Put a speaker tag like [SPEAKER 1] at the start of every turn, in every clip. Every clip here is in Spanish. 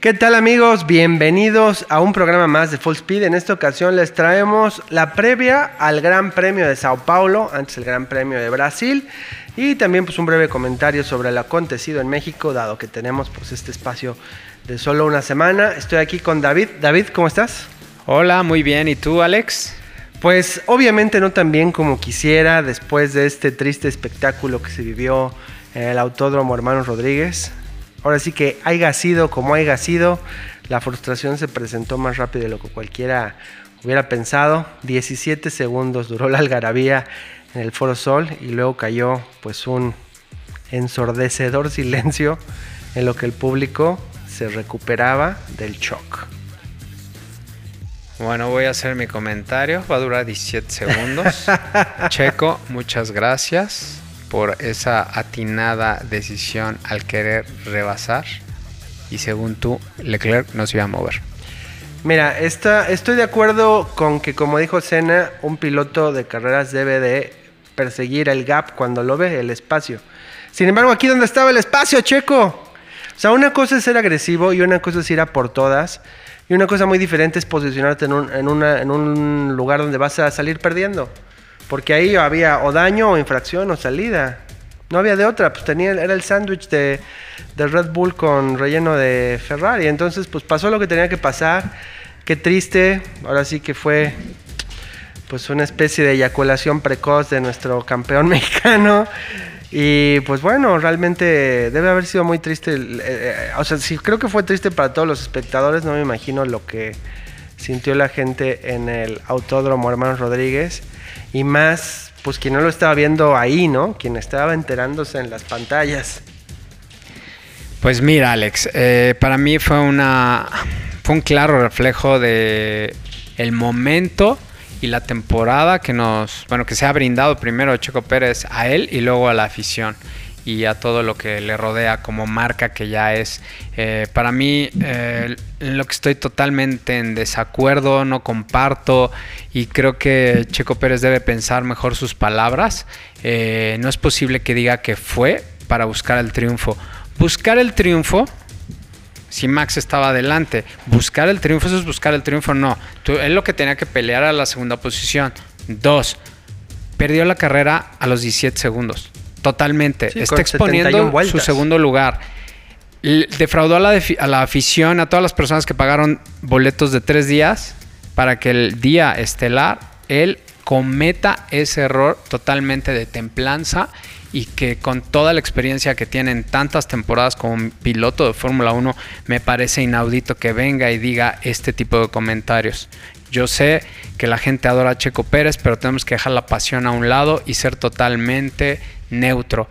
[SPEAKER 1] ¿Qué tal amigos? Bienvenidos a un programa más de Full Speed. En esta ocasión les traemos la previa al Gran Premio de Sao Paulo, antes el Gran Premio de Brasil, y también pues un breve comentario sobre lo acontecido en México, dado que tenemos pues este espacio de solo una semana. Estoy aquí con David. David, ¿cómo estás?
[SPEAKER 2] Hola, muy bien. ¿Y tú, Alex?
[SPEAKER 1] Pues obviamente no tan bien como quisiera después de este triste espectáculo que se vivió en el Autódromo Hermanos Rodríguez. Ahora sí que haya sido como haya sido, la frustración se presentó más rápido de lo que cualquiera hubiera pensado. 17 segundos duró la algarabía en el Foro Sol y luego cayó pues un ensordecedor silencio en lo que el público se recuperaba del shock.
[SPEAKER 2] Bueno, voy a hacer mi comentario. Va a durar 17 segundos. Checo, muchas gracias por esa atinada decisión al querer rebasar. Y según tú, Leclerc no se iba a mover.
[SPEAKER 1] Mira, estoy de acuerdo con que, como dijo Senna, un piloto de carreras debe de perseguir el gap cuando lo ve, el espacio. Sin embargo, aquí donde estaba el espacio, Checo. O sea, una cosa es ser agresivo y una cosa es ir a por todas. Y una cosa muy diferente es posicionarte en un, en un lugar donde vas a salir perdiendo. Porque ahí había o daño o infracción o salida. No había de otra, pues tenía, era el sándwich de, de, Red Bull con relleno de Ferrari. Entonces, pues pasó lo que tenía que pasar. Qué triste. Ahora sí que fue pues una especie de eyaculación precoz de nuestro campeón mexicano. Y pues bueno, realmente debe haber sido muy triste. Eh, eh, o sea, sí creo que fue triste para todos los espectadores. No me imagino lo que sintió la gente en el Autódromo Hermanos Rodríguez. Y más, pues quien no lo estaba viendo ahí, ¿no? Quien estaba enterándose en las pantallas.
[SPEAKER 2] Pues mira, Alex, eh, para mí fue una fue un claro reflejo de el momento y la temporada que nos, bueno, que se ha brindado primero Checo Pérez a él y luego a la afición y a todo lo que le rodea como marca que ya es. Eh, para mí, eh, lo que estoy totalmente en desacuerdo, no comparto y creo que Checo Pérez debe pensar mejor sus palabras. Eh, no es posible que diga que fue para buscar el triunfo. Buscar el triunfo si Max estaba adelante. Buscar el triunfo, eso es buscar el triunfo, no. él lo que tenía que pelear a la segunda posición. Dos, perdió la carrera a los 17 segundos. Totalmente. Está exponiendo su segundo lugar. Defraudó a la, a la afición, a todas las personas que pagaron boletos de tres días para que el día estelar él cometa ese error totalmente de templanza y que con toda la experiencia que tiene en tantas temporadas como piloto de Fórmula 1, me parece inaudito que venga y diga este tipo de comentarios. Yo sé que la gente adora a Checo Pérez, pero tenemos que dejar la pasión a un lado y ser totalmente neutro.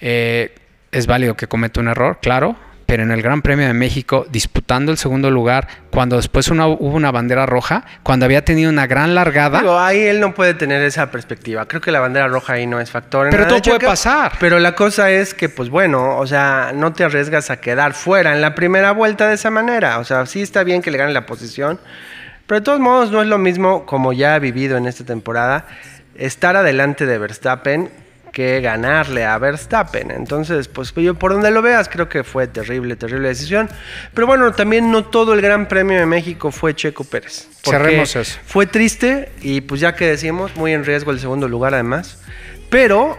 [SPEAKER 2] Eh, es válido que cometa un error, claro, pero en el Gran Premio de México, disputando el segundo lugar, cuando después hubo una bandera roja, cuando había tenido una gran largada.
[SPEAKER 1] ahí él no puede tener esa perspectiva. Creo que la bandera roja ahí no es factor.
[SPEAKER 2] Pero todo puede pasar.
[SPEAKER 1] Pero la cosa es que, pues bueno, o sea, no te arriesgas a quedar fuera en la primera vuelta de esa manera. O sea, sí está bien que le gane la posición, pero de todos modos no es lo mismo como ya ha vivido en esta temporada estar adelante de Verstappen que ganarle a Verstappen. Entonces, pues yo por donde lo veas, creo que fue terrible, terrible decisión. Pero bueno, también no todo el Gran Premio de México fue Checo Pérez.
[SPEAKER 2] Cerremos eso.
[SPEAKER 1] Fue triste y pues ya que decimos, muy en riesgo el segundo lugar además. Pero,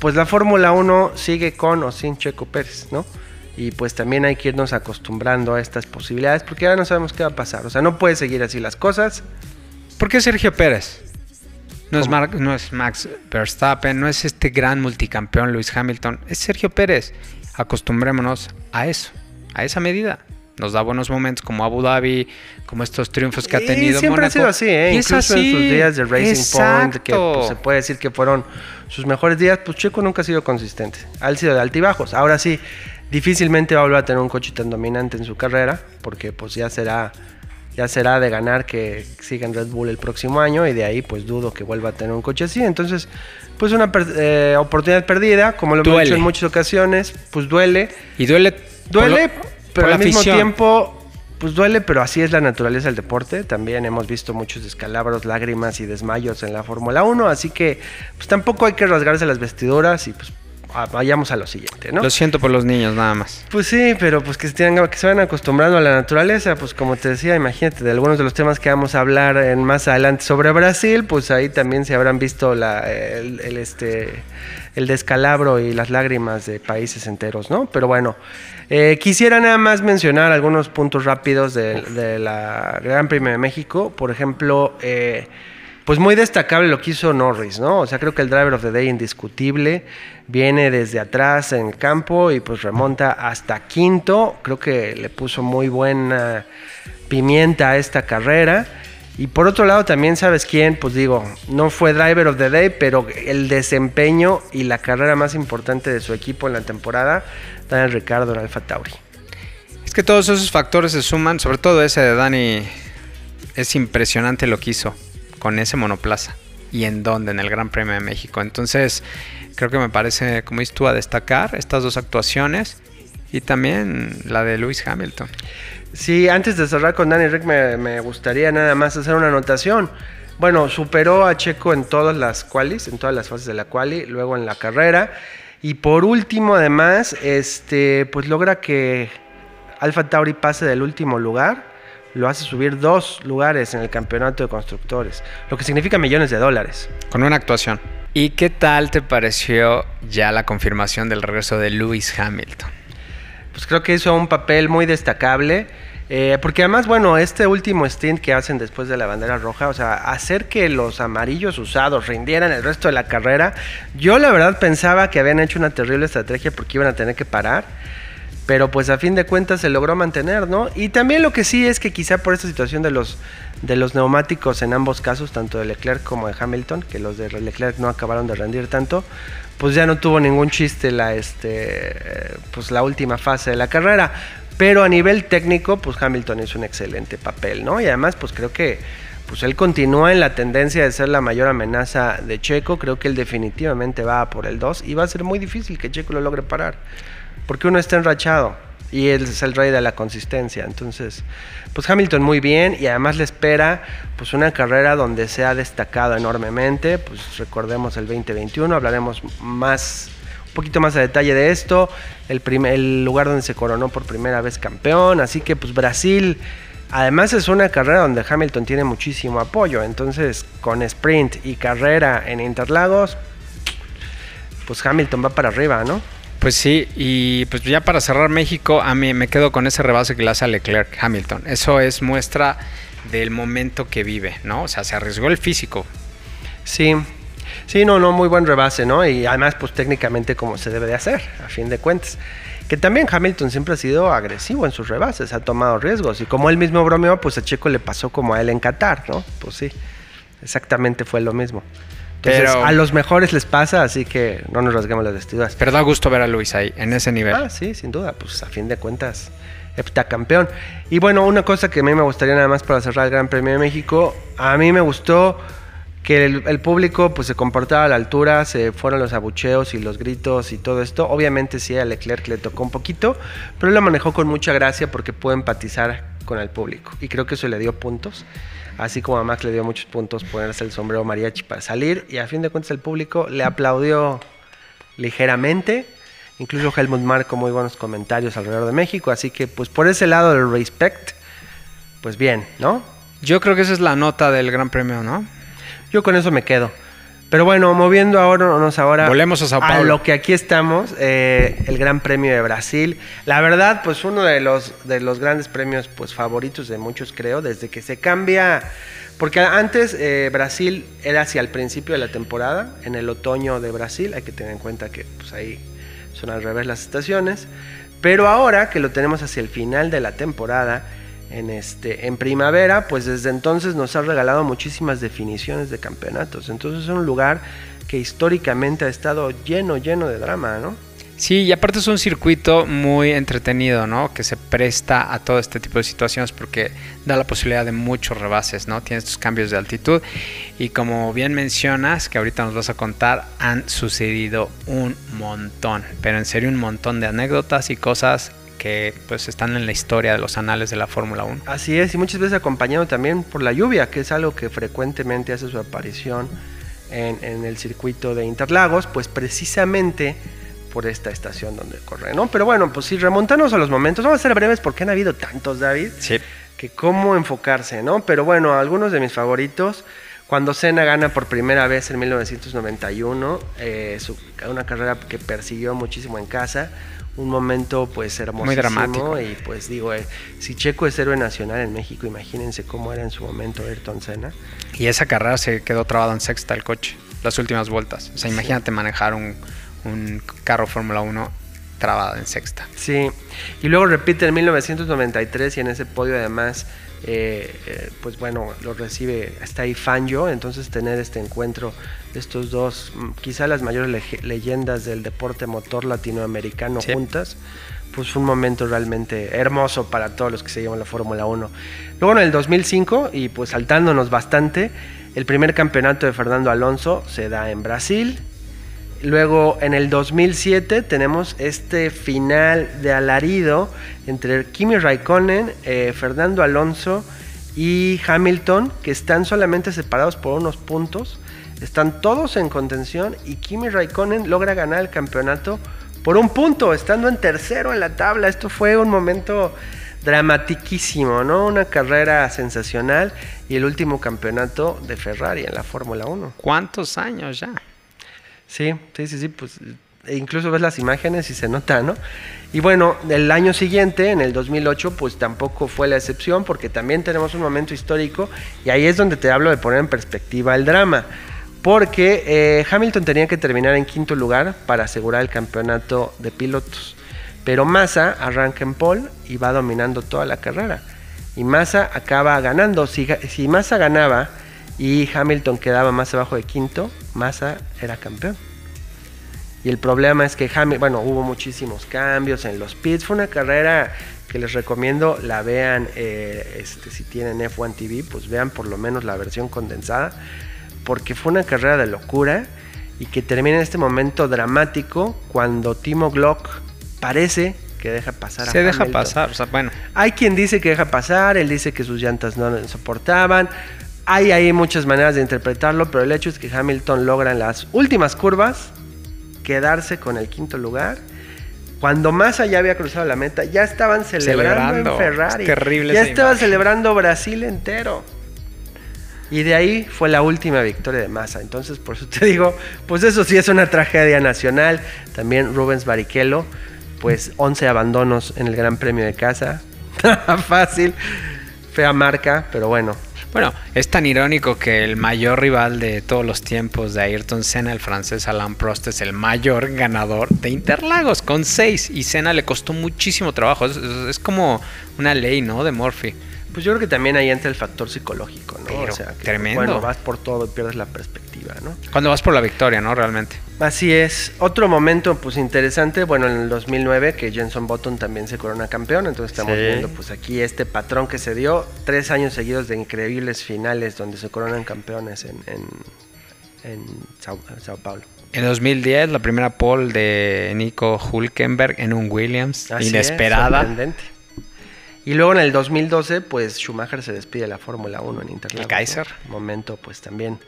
[SPEAKER 1] pues la Fórmula 1 sigue con o sin Checo Pérez, ¿no? Y pues también hay que irnos acostumbrando a estas posibilidades porque ahora no sabemos qué va a pasar. O sea, no puede seguir así las cosas.
[SPEAKER 2] ¿Por qué Sergio Pérez? No es, no es, Max Verstappen, no es este gran multicampeón Luis Hamilton, es Sergio Pérez. Acostumbrémonos a eso, a esa medida. Nos da buenos momentos como Abu Dhabi, como estos triunfos que ha tenido.
[SPEAKER 1] Y siempre ha sido así, ¿eh? Incluso en sus días de Racing Point, que pues, se puede decir que fueron sus mejores días, pues Checo nunca ha sido consistente. Ha sido de altibajos. Ahora sí, difícilmente va a volver a tener un coche tan dominante en su carrera, porque pues ya será ya será de ganar que siga en Red Bull el próximo año y de ahí pues dudo que vuelva a tener un coche así. Entonces, pues una eh, oportunidad perdida, como lo hemos dicho en muchas ocasiones, pues duele.
[SPEAKER 2] Y duele.
[SPEAKER 1] Duele, pero al mismo tiempo, pues duele, pero así es la naturaleza del deporte. También hemos visto muchos descalabros, lágrimas y desmayos en la Fórmula 1, así que pues tampoco hay que rasgarse las vestiduras y pues ah, vayamos a lo siguiente, ¿no?
[SPEAKER 2] Lo siento por los niños, nada más.
[SPEAKER 1] Pues sí, pero pues que se, tengan, que se vayan acostumbrando a la naturaleza, pues como te decía, imagínate, de algunos de los temas que vamos a hablar en más adelante sobre Brasil, pues ahí también se habrán visto la, el, el, este, el descalabro y las lágrimas de países enteros, ¿no? Pero bueno, eh, quisiera nada más mencionar algunos puntos rápidos de, de la Gran Premio de México, por ejemplo... Eh, pues muy destacable lo que hizo Norris, ¿no? O sea, creo que el driver of the day indiscutible viene desde atrás en el campo y pues remonta hasta quinto. Creo que le puso muy buena pimienta a esta carrera. Y por otro lado también sabes quién, pues digo, no fue driver of the day, pero el desempeño y la carrera más importante de su equipo en la temporada, Daniel Ricardo en Alfa Tauri.
[SPEAKER 2] Es que todos esos factores se suman, sobre todo ese de Dani, es impresionante lo que hizo con ese monoplaza. ¿Y en dónde? En el Gran Premio de México. Entonces, creo que me parece, como dices tú, a destacar estas dos actuaciones y también la de Lewis Hamilton.
[SPEAKER 1] Sí, antes de cerrar con Danny Rick, me, me, gustaría nada más hacer una anotación. Bueno, superó a Checo en todas las qualis, en todas las fases de la quali, luego en la carrera. Y por último, además, este, pues logra que Alfa Tauri pase del último lugar lo hace subir dos lugares en el campeonato de constructores, lo que significa millones de dólares.
[SPEAKER 2] Con una actuación. ¿Y qué tal te pareció ya la confirmación del regreso de Lewis Hamilton?
[SPEAKER 1] Pues creo que hizo un papel muy destacable. Eh, porque además, bueno, este último stint que hacen después de la bandera roja, o sea, hacer que los amarillos usados rindieran el resto de la carrera, yo la verdad pensaba que habían hecho una terrible estrategia porque iban a tener que parar pero pues a fin de cuentas se logró mantener, ¿no? Y también lo que sí es que quizá por esta situación de los, de los neumáticos en ambos casos, tanto de Leclerc como de Hamilton, que los de Leclerc no acabaron de rendir tanto, pues ya no tuvo ningún chiste la, este, pues la última fase de la carrera. Pero a nivel técnico, pues Hamilton hizo un excelente papel, ¿no? Y además, pues creo que pues él continúa en la tendencia de ser la mayor amenaza de Checo. Creo que él definitivamente va por el 2 y va a ser muy difícil que Checo lo logre parar porque uno está enrachado y él es el rey de la consistencia. Entonces, pues Hamilton muy bien y además le espera pues una carrera donde se ha destacado enormemente. Pues recordemos el 2021, hablaremos más un poquito más a detalle de esto, el, el lugar donde se coronó por primera vez campeón, así que pues Brasil Además es una carrera donde Hamilton tiene muchísimo apoyo, entonces con sprint y carrera en Interlagos, pues Hamilton va para arriba, ¿no?
[SPEAKER 2] Pues sí, y pues ya para cerrar México, a mí me quedo con ese rebase que le hace a Leclerc Hamilton. Eso es muestra del momento que vive, ¿no? O sea, se arriesgó el físico.
[SPEAKER 1] Sí, sí, no, no, muy buen rebase, ¿no? Y además, pues técnicamente como se debe de hacer, a fin de cuentas. Que también Hamilton siempre ha sido agresivo en sus rebases, ha tomado riesgos. Y como él mismo bromeó, pues a Checo le pasó como a él en Qatar, ¿no? Pues sí, exactamente fue lo mismo. Entonces, a los mejores les pasa, así que no nos rasguemos las vestiduras.
[SPEAKER 2] Pero da gusto ver a Luis ahí, en ese nivel.
[SPEAKER 1] Ah, sí, sin duda. Pues a fin de cuentas, heptacampeón. Y bueno, una cosa que a mí me gustaría nada más para cerrar el Gran Premio de México, a mí me gustó que el, público pues se comportaba a la altura, se fueron los abucheos y los gritos y todo esto. Obviamente sí a Leclerc le tocó un poquito, pero él lo manejó con mucha gracia porque pudo empatizar con el público y creo que eso le dio puntos así como a Max le dio muchos puntos ponerse el sombrero mariachi para salir y a fin de cuentas el público le aplaudió ligeramente. Incluso Helmut Marco muy buenos comentarios alrededor de México, así que pues por ese lado del respect, pues bien, ¿no?
[SPEAKER 2] Yo creo que esa es la nota del Gran Premio, ¿no?
[SPEAKER 1] Yo con eso me quedo. Pero bueno, moviendo ahora, ahora
[SPEAKER 2] Volvemos a, Sao Paulo.
[SPEAKER 1] lo que aquí estamos, eh, el Gran Premio de Brasil. La verdad, pues uno de los, de los grandes premios pues, favoritos de muchos, creo, desde que se cambia. Porque antes eh, Brasil era hacia el principio de la temporada, en el otoño de Brasil, hay que tener en cuenta que pues, ahí son al revés las estaciones. Pero ahora que lo tenemos hacia el final de la temporada, en, este, en primavera, pues desde entonces nos ha regalado muchísimas definiciones de campeonatos. Entonces es un lugar que históricamente ha estado lleno, lleno de drama, ¿no?
[SPEAKER 2] Sí, y aparte es un circuito muy entretenido, ¿no? Que se presta a todo este tipo de situaciones porque da la posibilidad de muchos rebases, ¿no? Tiene estos cambios de altitud y como bien mencionas, que ahorita nos vas a contar, han sucedido un montón, pero en serio un montón de anécdotas y cosas que pues están en la historia de los anales de la Fórmula 1.
[SPEAKER 1] Así es, y muchas veces acompañado también por la lluvia, que es algo que frecuentemente hace su aparición en, el circuito de Interlagos, pues precisamente por esta estación donde corre, ¿no? Pero bueno, pues si remontamos a los momentos, vamos a ser breves porque han habido tantos, David,
[SPEAKER 2] Sí.
[SPEAKER 1] que cómo enfocarse, ¿no? Pero bueno, algunos de mis favoritos, cuando Senna gana por primera vez en 1991, eh, su- una carrera que persiguió muchísimo en casa, un momento pues hermosísimo
[SPEAKER 2] dramático.
[SPEAKER 1] y pues digo, eh, si Checo es héroe nacional en México, imagínense cómo era en su momento Ayrton Senna.
[SPEAKER 2] Y esa carrera se quedó trabado en sexta el coche, las últimas vueltas. O sea, imagínate manejar un, un carro Fórmula 1 trabado en sexta.
[SPEAKER 1] Sí, y luego repite en 1993 y en ese podio además, eh, eh, pues bueno, lo recibe, está ahí Fangio, entonces tener este encuentro de estos dos, mm, quizá las mayores lege- leyendas del deporte motor latinoamericano
[SPEAKER 2] Sí.
[SPEAKER 1] juntas, pues fue un momento realmente hermoso para todos los que seguimos la Fórmula 1. Luego en el 2005, y pues saltándonos bastante, el primer campeonato de Fernando Alonso se da en Brasil, Luego en el 2007 tenemos este final de alarido entre Kimi Raikkonen, eh, Fernando Alonso y Hamilton, que están solamente separados por unos puntos. Están todos en contención y Kimi Raikkonen logra ganar el campeonato por un punto, estando en tercero en la tabla. Esto fue un momento dramatiquísimo, ¿no? Una carrera sensacional y el último campeonato de Ferrari en la Fórmula 1.
[SPEAKER 2] ¿Cuántos años ya?
[SPEAKER 1] Sí, sí, sí, sí, pues e incluso ves las imágenes y se nota, ¿no? Y bueno, el año siguiente, en el 2008, pues tampoco fue la excepción porque también tenemos un momento histórico y ahí es donde te hablo de poner en perspectiva el drama. Porque eh, Hamilton tenía que terminar en quinto lugar para asegurar el campeonato de pilotos. Pero Massa arranca en pole y va dominando toda la carrera. Y Massa acaba ganando. Si, si Massa ganaba y Hamilton quedaba más abajo de quinto, Massa era campeón. Y el problema es que Hamilton, bueno, hubo muchísimos cambios en los pits. Fue una carrera que les recomiendo la vean, eh, este, si tienen F1 TV, pues vean por lo menos la versión condensada, porque fue una carrera de locura y que termina en este momento dramático cuando Timo Glock parece que deja pasar a
[SPEAKER 2] Se deja pasar, o sea, bueno.
[SPEAKER 1] Hay quien dice que deja pasar, él dice que sus llantas no soportaban. Hay ahí muchas maneras de interpretarlo, pero el hecho es que Hamilton logra en las últimas curvas quedarse con el quinto lugar. Cuando Massa ya había cruzado la meta, ya estaban celebrando,
[SPEAKER 2] Celebrando.
[SPEAKER 1] en Ferrari.
[SPEAKER 2] Es terrible
[SPEAKER 1] ya
[SPEAKER 2] esa
[SPEAKER 1] estaba
[SPEAKER 2] imagen.
[SPEAKER 1] celebrando Brasil entero. Y de ahí fue la última victoria de Massa. Entonces, por eso te digo, pues eso sí es una tragedia nacional. También Rubens Barrichello, pues 11 abandonos en el Gran Premio de casa. Fácil, fea marca, pero bueno.
[SPEAKER 2] Bueno, es tan irónico que el mayor rival de todos los tiempos de Ayrton Senna, el francés Alain Prost, es el mayor ganador de Interlagos con 6 y Senna le costó muchísimo trabajo. Es, es- es como una ley, ¿no? De Murphy.
[SPEAKER 1] Pues yo creo que también ahí entra el factor psicológico, ¿no?
[SPEAKER 2] Pero,
[SPEAKER 1] que,
[SPEAKER 2] tremendo.
[SPEAKER 1] Bueno, vas por todo y pierdes la perspectiva, ¿no?
[SPEAKER 2] Cuando vas por la victoria, ¿no? Realmente.
[SPEAKER 1] Así es. Otro momento, pues interesante, bueno, en el 2009, que Jenson Button también se corona campeón, entonces estamos
[SPEAKER 2] Sí.
[SPEAKER 1] viendo, pues aquí este patrón que se dio, tres años seguidos de increíbles finales donde se coronan campeones en, en, en Sao, Sao Paulo.
[SPEAKER 2] En 2010, la primera pole de Nico Hulkenberg en un Williams,
[SPEAKER 1] Así es,
[SPEAKER 2] inesperada.
[SPEAKER 1] sorprendente. Y luego en el 2012, pues Schumacher se despide de la Fórmula 1 en Interlagos.
[SPEAKER 2] El Kaiser.
[SPEAKER 1] ¿no? Momento, pues también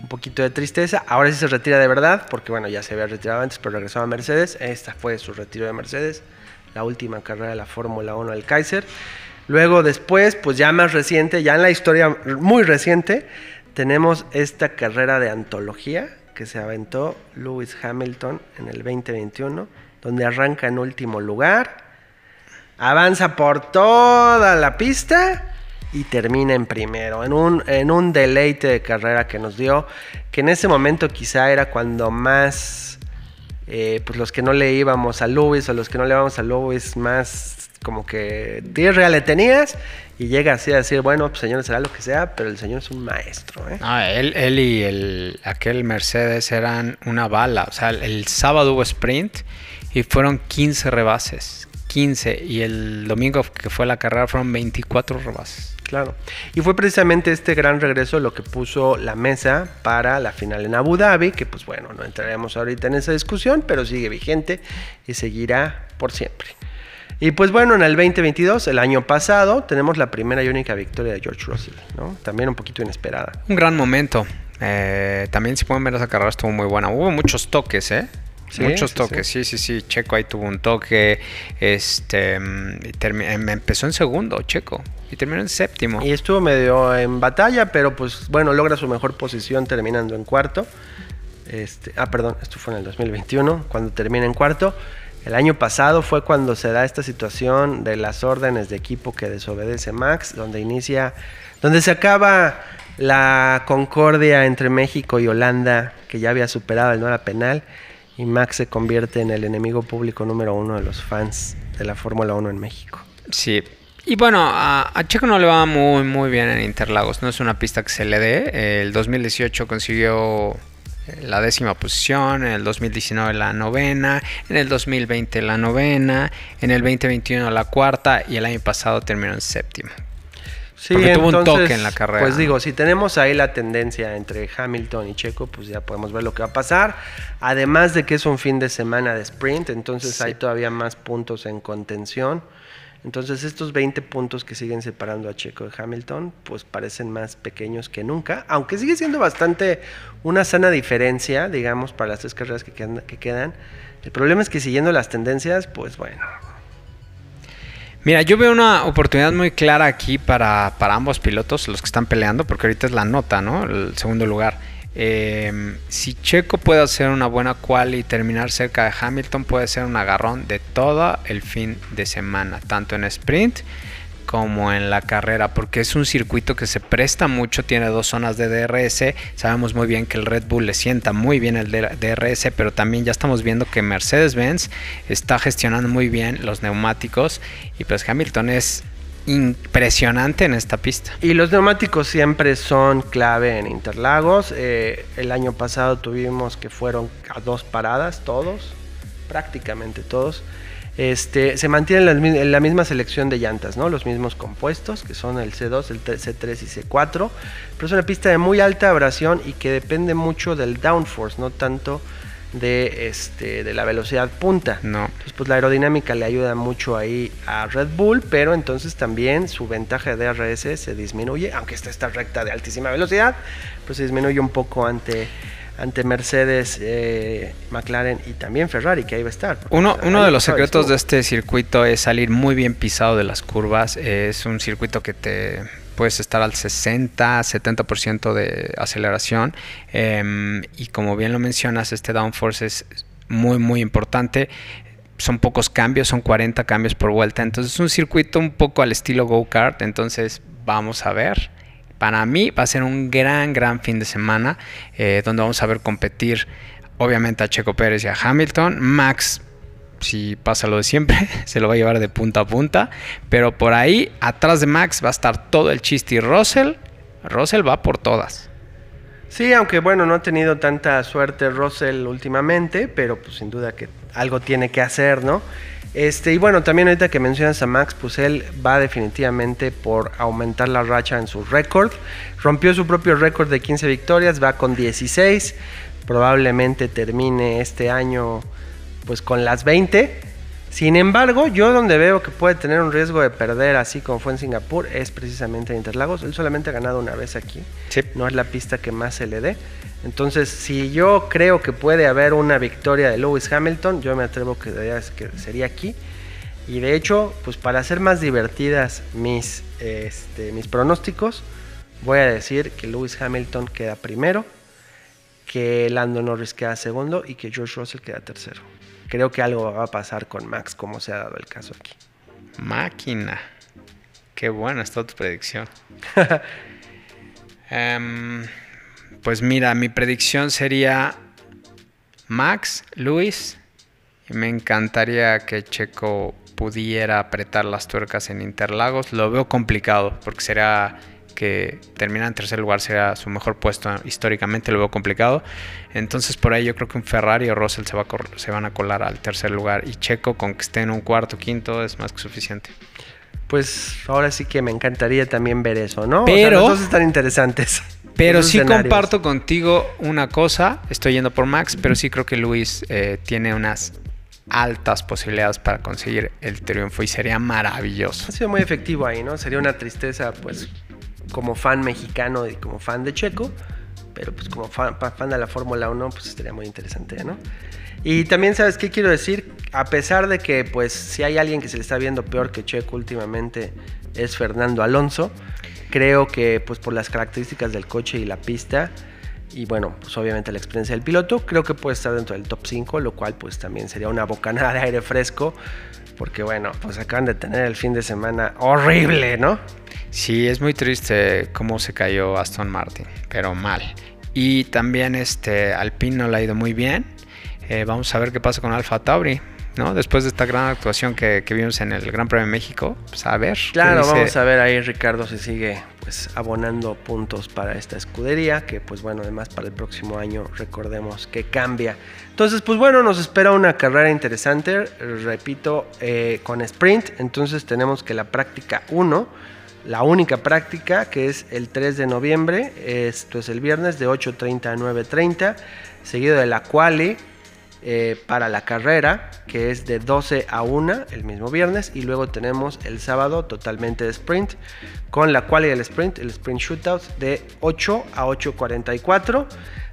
[SPEAKER 1] un poquito de tristeza. Ahora sí se retira de verdad, porque bueno, ya se había retirado antes, pero regresó a Mercedes. Esta fue su retiro de Mercedes, la última carrera de la Fórmula 1 del Kaiser. Luego después, pues ya más reciente, ya en la historia muy reciente, tenemos esta carrera de antología que se aventó Lewis Hamilton en el 2021, donde arranca en último lugar avanza por toda la pista y termina en primero, en un, en un deleite de carrera que nos dio, que en ese momento quizá era cuando más, eh, pues los que no le íbamos a Lewis o los que no le íbamos a Lewis, más como que tierra le tenías y llega así a decir, bueno, pues señor será lo que sea, pero el señor es un maestro. ¿eh?
[SPEAKER 2] Ah, él, él y el, aquel Mercedes eran una bala. O sea, el, el sábado hubo sprint y fueron 15 rebases. 15. Y el domingo que fue la carrera fueron 24 rebases.
[SPEAKER 1] Claro. Y fue precisamente este gran regreso lo que puso la mesa para la final en Abu Dhabi, que pues bueno, no entraremos ahorita en esa discusión, pero sigue vigente y seguirá por siempre. Y pues bueno, en el 2022, el año pasado, tenemos la primera y única victoria de George Russell, ¿no? También un poquito inesperada.
[SPEAKER 2] Un gran momento. Eh, también si pueden ver esa carrera estuvo muy buena. Hubo muchos toques, ¿eh? Muchos toques, sí. sí, sí, Checo ahí tuvo un toque. Este em, empezó en segundo, Checo. Y terminó en séptimo.
[SPEAKER 1] Y estuvo medio en batalla, pero pues bueno, logra su mejor posición terminando en cuarto. Este, ah, perdón, esto fue en el 2021, cuando termina en cuarto. El año pasado fue cuando se da esta situación de las órdenes de equipo que desobedece Max, donde inicia, donde se acaba la concordia entre México y Holanda, que ya había superado el no era penal, y Max se convierte en el enemigo público número uno de los fans de la Fórmula 1 en México.
[SPEAKER 2] Sí. Y bueno, a, Checo no le va muy, muy bien en Interlagos. No es una pista que se le dé. El 2018 consiguió la décima posición, en el 2019 la novena, en el 2020 la novena, en el 2021 la cuarta y el año pasado terminó en séptimo.
[SPEAKER 1] Sí, Porque tuvo un toque en la carrera. Pues digo, si tenemos ahí la tendencia entre Hamilton y Checo, pues ya podemos ver lo que va a pasar. Además de que es un fin de semana de sprint, entonces hay todavía más puntos en contención. Entonces estos 20 puntos que siguen separando a Checo de Hamilton, pues parecen más pequeños que nunca, aunque sigue siendo bastante una sana diferencia, digamos, para las tres carreras que quedan. El problema es que siguiendo las tendencias, pues bueno.
[SPEAKER 2] Mira, yo veo una oportunidad muy clara aquí para, para ambos pilotos, los que están peleando, porque ahorita es la nota, ¿no? El segundo lugar. Em, si Checo puede hacer una buena quali y terminar cerca de Hamilton, puede ser un agarrón de todo el fin de semana, tanto en sprint como en la carrera, porque es un circuito que se presta mucho, tiene dos zonas de DRS, sabemos muy bien que el Red Bull le sienta muy bien el DRS, pero también ya estamos viendo que Mercedes-Benz está gestionando muy bien los neumáticos y pues Hamilton es impresionante en esta pista.
[SPEAKER 1] Y los neumáticos siempre son clave en Interlagos. Eh, el año pasado tuvimos que fueron a dos paradas todos, prácticamente todos. Este, se mantiene en la, misma selección de llantas, ¿no? Los mismos compuestos, que son el C2, el C3 y C4. Pero es una pista de muy alta abrasión y que depende mucho del downforce, no tanto de, este, de la velocidad punta.
[SPEAKER 2] No.
[SPEAKER 1] Entonces, pues la aerodinámica le ayuda mucho ahí a Red Bull, pero entonces también su ventaja de DRS se disminuye, aunque está esta recta de altísima velocidad, pues se disminuye un poco ante ante Mercedes, eh, McLaren y también Ferrari, que ahí va a estar.
[SPEAKER 2] Uno, uno de los secretos de este circuito es salir muy bien pisado de las curvas. Es un circuito que te puedes estar al 60, 70% de aceleración. Em, y como bien lo mencionas, este downforce es muy, muy importante. Son pocos cambios, son 40 cambios por vuelta. Entonces es un circuito un poco al estilo go-kart. Entonces vamos a ver. Para mí va a ser un gran, gran fin de semana eh, donde vamos a ver competir obviamente a Checo Pérez y a Hamilton. Max si pasa lo de siempre, se lo va a llevar de punta a punta. Pero por ahí, atrás de Max, va a estar todo el chiste y Russell. Russell va por todas.
[SPEAKER 1] Sí, aunque bueno, no ha tenido tanta suerte Russell últimamente, pero pues sin duda que algo tiene que hacer, ¿no? Este, y bueno, también ahorita que mencionas a Max, pues él va definitivamente por aumentar la racha en su récord. Rompió su propio récord de 15 victorias, va con 16. Probablemente termine este año pues con las 20. Sin embargo, yo donde veo que puede tener un riesgo de perder, así como fue en Singapur, es precisamente en Interlagos. Él solamente ha ganado una vez aquí. No es la pista que más se le dé. Entonces, si yo creo que puede haber una victoria de Lewis Hamilton, yo me atrevo que, que sería aquí. Y de hecho, pues para hacer más divertidas mis, este, mis pronósticos, voy a decir que Lewis Hamilton queda primero, que Lando Norris queda segundo y que George Russell queda tercero creo que algo va a pasar con Max, como se ha dado el caso aquí.
[SPEAKER 2] Máquina. Qué buena está tu predicción. Em, pues mira, mi predicción sería Max, Luis. Me encantaría que Checo pudiera apretar las tuercas en Interlagos. Lo veo complicado porque será que termina en tercer lugar sea su mejor puesto históricamente, lo veo complicado. Entonces por ahí yo creo que un Ferrari o Russell se, va se van a colar al tercer lugar y Checo con que esté en un cuarto, quinto es más que suficiente.
[SPEAKER 1] Pues ahora sí que me encantaría también ver eso, ¿no? Pero... los dos están interesantes.
[SPEAKER 2] Pero sí comparto contigo una cosa, estoy yendo por Max, pero sí creo que Luis eh, tiene unas altas posibilidades para conseguir el triunfo y sería maravilloso.
[SPEAKER 1] Ha sido muy efectivo ahí, ¿no? Sería una tristeza, pues, como fan mexicano y como fan de Checo, pero pues como fan, fan de la Fórmula 1, pues estaría muy interesante, ¿no? Y también, ¿sabes qué quiero decir? A pesar de que, pues, si hay alguien que se le está viendo peor que Checo últimamente, es Fernando Alonso. Creo que, pues, por las características del coche y la pista, y bueno, pues obviamente la experiencia del piloto, creo que puede estar dentro del top 5, lo cual, pues, también sería una bocanada de aire fresco, porque, bueno, pues acaban de tener el fin de semana horrible, ¿no?
[SPEAKER 2] Sí, es muy triste cómo se cayó Aston Martin, pero mal. Y también este Alpine no le ha ido muy bien. Eh, vamos a ver qué pasa con Alfa Tauri. ¿no? Después de esta gran actuación que, vimos en el Gran Premio de México, pues a ver.
[SPEAKER 1] Claro, vamos a ver ahí Ricardo si sigue pues abonando puntos para esta escudería, que pues bueno, además para el próximo año recordemos que cambia. Entonces, pues bueno, nos espera una carrera interesante, repito, eh, con sprint, entonces tenemos que la práctica 1, la única práctica que es el 3 de noviembre, esto es el viernes de 8.30 a 9.30, seguido de la quali eh, para la carrera, que es de 12 a 1 el mismo viernes. Y luego tenemos el sábado totalmente de sprint, con la cual el sprint, el sprint shootout de 8 a 8.44.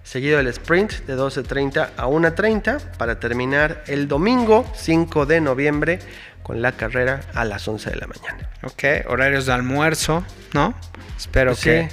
[SPEAKER 1] Seguido el sprint de 12.30 a 1.30 para terminar el domingo 5 de noviembre con la carrera a las 11 de la mañana.
[SPEAKER 2] Ok, horarios de almuerzo, ¿no? Espero pues que...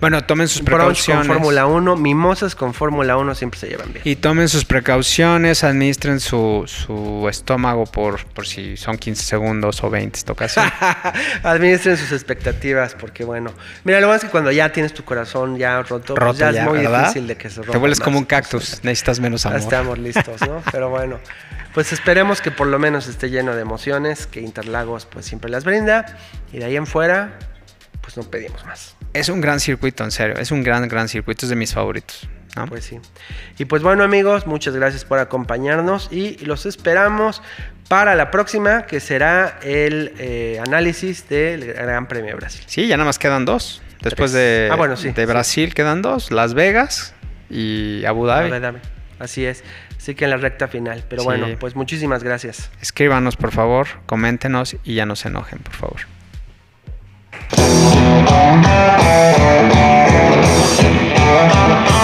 [SPEAKER 2] Bueno, tomen sus precauciones.
[SPEAKER 1] con Fórmula 1, mimosas con Fórmula 1 siempre se llevan bien.
[SPEAKER 2] Y tomen sus precauciones, administren su, su estómago por, por si son 15 segundos o 20 esta ocasión.
[SPEAKER 1] administren sus expectativas, porque bueno. Mira, lo más es que cuando ya tienes tu corazón ya roto, pues ya, es muy difícil de que se rompa.
[SPEAKER 2] Te vuelves como un cactus, necesitas menos amor.
[SPEAKER 1] estamos listos, ¿no? Pero bueno. Pues esperemos que por lo menos esté lleno de emociones, que Interlagos pues siempre las brinda. Y de ahí en fuera, pues no pedimos más.
[SPEAKER 2] Es un gran circuito, en serio. Es un gran, gran circuito. Es de mis favoritos.
[SPEAKER 1] Pues sí. Y pues bueno amigos, muchas gracias por acompañarnos y los esperamos para la próxima que será el eh, análisis del Gran Premio de Brasil.
[SPEAKER 2] Sí, ya nada más quedan dos. Después de, ah, bueno, sí, de Brasil quedan dos, Las Vegas y Abu Dhabi.
[SPEAKER 1] Así es. Así que en la recta final. Pero bueno, pues muchísimas gracias.
[SPEAKER 2] Escríbanos por favor, coméntenos y ya no se enojen, por favor. Thank you.